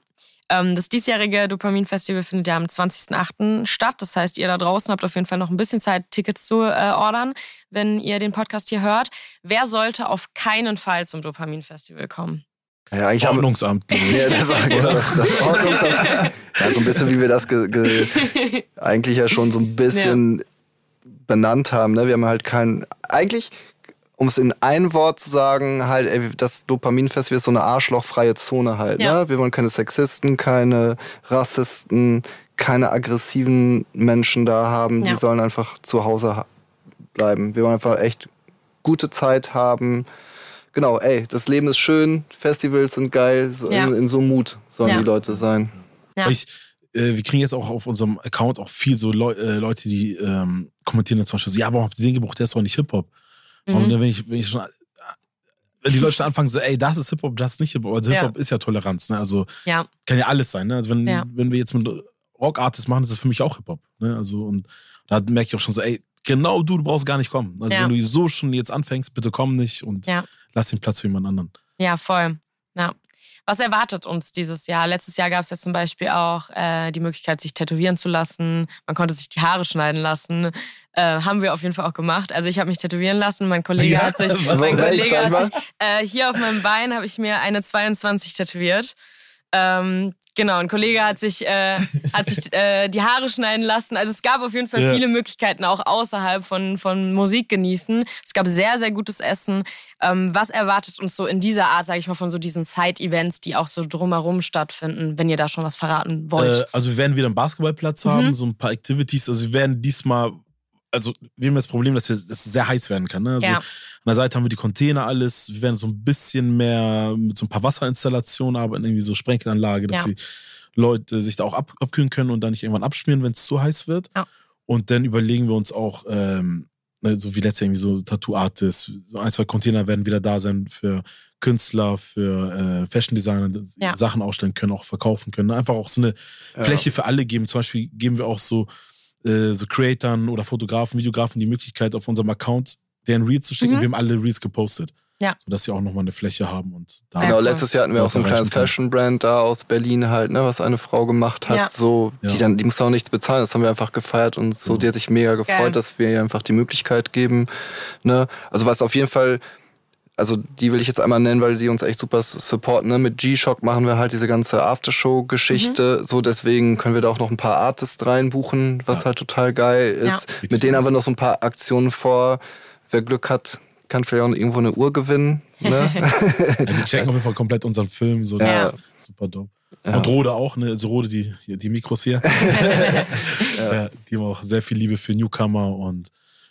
Ähm, das diesjährige Dopamin-Festival findet ja am 20.08. statt. Das heißt, ihr da draußen habt auf jeden Fall noch ein bisschen Zeit, Tickets zu äh, ordern, wenn ihr den Podcast hier hört. Wer sollte auf keinen Fall zum Dopamin-Festival kommen? Ja, eigentlich Ordnungsamt. ja, das, war, genau, das, das Ordnungsamt. Ja, so ein bisschen wie wir das eigentlich ja schon so ein bisschen ja. benannt haben. Ne? Wir haben halt kein. Eigentlich, um es in ein Wort zu sagen, halt, ey, das Dopaminfestival ist so eine arschlochfreie Zone halt. Ja. Ne? Wir wollen keine Sexisten, keine Rassisten, keine aggressiven Menschen da haben. Die sollen einfach zu Hause bleiben. Wir wollen einfach echt gute Zeit haben genau, ey, das Leben ist schön, Festivals sind geil, so ja. in, in, so Mut sollen ja. die Leute sein. Ja. Ich, äh, wir kriegen jetzt auch auf unserem Account auch viel so Leu äh, Leute, die ähm, kommentieren dann zum Beispiel so, ja, warum habt ihr den gebucht, der ist doch nicht Hip-Hop. Mhm. Und dann, wenn ich, wenn ich schon wenn die Leute schon anfangen so, ey, das ist Hip-Hop, das ist nicht Hip-Hop. Also Hip-Hop ist ja Toleranz, ne? Also kann ja alles sein, ne? Also wenn, wenn wir jetzt mit Rock-Artists machen, das ist für mich auch Hip-Hop. Ne? Also und da merke ich auch schon so, ey, genau du, du brauchst gar nicht kommen. Also wenn du so schon jetzt anfängst, bitte komm nicht und lass den Platz für jemand anderen. Ja, voll. Ja. Was erwartet uns dieses Jahr? Letztes Jahr gab es ja zum Beispiel auch äh, die Möglichkeit, sich tätowieren zu lassen. Man konnte sich die Haare schneiden lassen. Äh, haben wir auf jeden Fall auch gemacht. Also ich habe mich tätowieren lassen. Mein Kollege ja, hat sich, mein Kollege hat sich äh, hier auf meinem Bein habe ich mir eine 22 tätowiert. Ähm, Genau, ein Kollege hat sich, äh, hat sich äh, die Haare schneiden lassen. Also es gab auf jeden Fall ja. viele Möglichkeiten, auch außerhalb von, von Musik genießen. Es gab sehr, sehr gutes Essen. Ähm, was erwartet uns so in dieser Art, sage ich mal, von so diesen Side-Events, die auch so drumherum stattfinden, wenn ihr da schon was verraten wollt? Äh, also wir werden wieder einen Basketballplatz mhm. haben, so ein paar Activities. Also wir werden diesmal also wir haben das Problem, dass, wir, dass es sehr heiß werden kann. Ne? Also ja. An der Seite haben wir die Container alles. Wir werden so ein bisschen mehr mit so ein paar Wasserinstallationen arbeiten, irgendwie so Sprenkelanlage, dass ja. die Leute sich da auch ab, abkühlen können und dann nicht irgendwann abschmieren, wenn es zu heiß wird. Ja. Und dann überlegen wir uns auch, ähm, ne, so wie letztes Jahr irgendwie so Tattoo-Artists, so ein, zwei Container werden wieder da sein für Künstler, für äh, Fashion Designer, Ja. Sachen ausstellen können, auch verkaufen können. Einfach auch so eine Ja. Fläche für alle geben. Zum Beispiel geben wir auch so, äh, so Creatern oder Fotografen, Videografen die Möglichkeit, auf unserem Account deren Reels zu schicken. Mhm. Wir haben alle Reels gepostet. Ja. Sodass sie auch nochmal eine Fläche haben und da Genau, letztes Jahr hatten wir auch so ein kleines. Fashion-Brand da aus Berlin halt, ne, was eine Frau gemacht hat. Ja. So, die Ja. dann, die muss auch nichts bezahlen, das haben wir einfach gefeiert und so, die hat sich mega gefreut, Geil. dass wir ihr einfach die Möglichkeit geben. Ne? Also was auf jeden Fall, also die will ich jetzt einmal nennen, weil die uns echt super supporten. Ne? Mit G-Shock machen wir halt diese ganze Aftershow-Geschichte. Mhm. So, deswegen können wir da auch noch ein paar Artists reinbuchen, was Ja. halt total geil ist. Richtig Mit denen haben wir noch so ein paar Aktionen vor. Wer Glück hat, kann vielleicht auch irgendwo eine Uhr gewinnen. Ne? Ja, die checken auf jeden Fall komplett unseren Film. So, das Ja. ist super dope. Ja. Und Rode auch, ne? Also Rode, die, die Mikros hier. ja. Die haben auch sehr viel Liebe für Newcomer und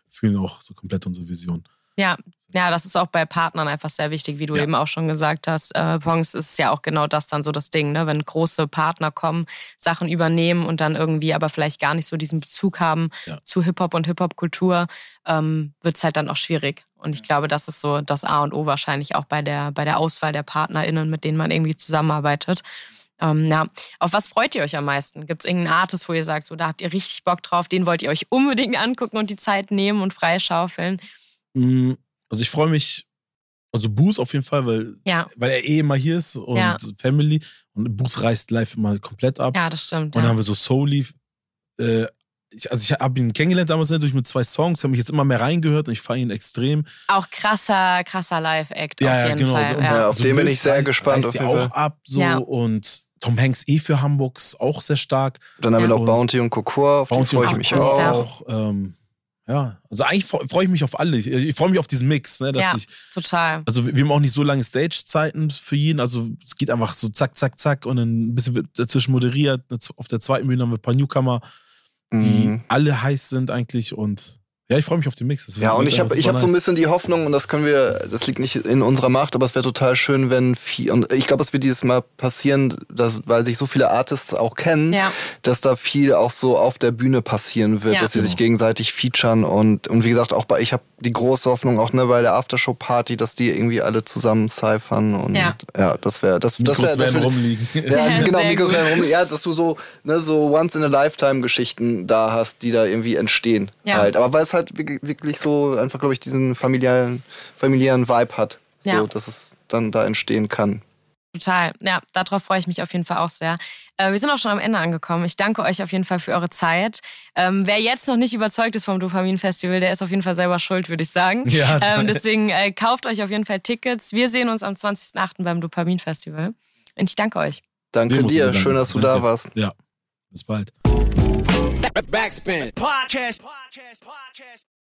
fühlen auch so komplett unsere Vision. Ja, ja, das ist auch bei Partnern einfach sehr wichtig, wie du Ja. eben auch schon gesagt hast. Äh, Pongs ist ja auch genau das dann so das Ding, ne? wenn große Partner kommen, Sachen übernehmen und dann irgendwie aber vielleicht gar nicht so diesen Bezug haben Ja. zu Hip-Hop und Hip-Hop-Kultur, ähm, wird es halt dann auch schwierig. Und ich glaube, das ist so das A und O wahrscheinlich auch bei der, bei der Auswahl der PartnerInnen, mit denen man irgendwie zusammenarbeitet. Ähm, ja. Auf was freut ihr euch am meisten? Gibt es irgendeinen Artist, wo ihr sagt, so, da habt ihr richtig Bock drauf, den wollt ihr euch unbedingt angucken und die Zeit nehmen und freischaufeln? Mm, Also ich freue mich, also Boos auf jeden Fall, weil, Ja. weil er eh immer hier ist und Ja. Family. Und Boos reißt live immer komplett ab. Ja, das stimmt. Und dann Ja. haben wir so Soul äh, ich, also ich habe ihn kennengelernt damals natürlich mit zwei Songs, habe mich jetzt immer mehr reingehört und ich feiere ihn extrem. Auch krasser, krasser Live-Act Ja, auf ja, jeden genau. Fall. Und Ja. Auf den bin ich sehr reißt- gespannt, reißt auf ja jeden auch Fall. ab so Ja. und Tom Hanks eh für Hamburgs auch sehr stark. Dann haben wir noch Bounty und Cocoa, auf die Bounty freue ich mich auch. Ja. Ähm, ja, also eigentlich freue freu ich mich auf alle. Ich, ich freue mich auf diesen Mix, ne, dass Ja. ich, Total. also wir haben auch nicht so lange Stage-Zeiten für jeden. Also es geht einfach so zack, zack, zack und dann ein bisschen wird dazwischen moderiert. Auf der zweiten Bühne haben wir ein paar Newcomer, die Mhm. alle heiß sind eigentlich und ja, ich freue mich auf den Mix. Das Ja, und ich habe ich hab so ein bisschen die Hoffnung, und das können wir, das liegt nicht in unserer Macht, aber es wäre total schön, wenn viel, und ich glaube, es wird dieses Mal passieren, dass, weil sich so viele Artists auch kennen, Ja. dass da viel auch so auf der Bühne passieren wird, Ja. dass sie sich gegenseitig featuren und, und wie gesagt, auch bei, ich habe die große Hoffnung auch ne, bei der Aftershow-Party, dass die irgendwie alle zusammen cyphern und Ja. ja, das wäre, das, das Mikros wäre, das wär, rumliegen. ja, genau, Mikros werden rum. Ja, dass du so, ne, so Once-in-a-Lifetime-Geschichten da hast, die da irgendwie entstehen. Ja. Halt. Aber weil es halt wirklich, so einfach, glaube ich, diesen familiären, familiären Vibe hat. So, Ja. dass es dann da entstehen kann. Total. Ja, darauf freue ich mich auf jeden Fall auch sehr. Äh, wir sind auch schon am Ende angekommen. Ich danke euch auf jeden Fall für eure Zeit. Ähm, wer jetzt noch nicht überzeugt ist vom Dopamin-Festival, der ist auf jeden Fall selber schuld, würde ich sagen. Ja, ähm, deswegen äh, kauft euch auf jeden Fall Tickets. Wir sehen uns am 20.08. beim Dopamin-Festival. Und ich danke euch. Danke dir, schön, dass du Danke. da warst. Ja, bis bald. Backspin. Podcast. Podcast. Podcast.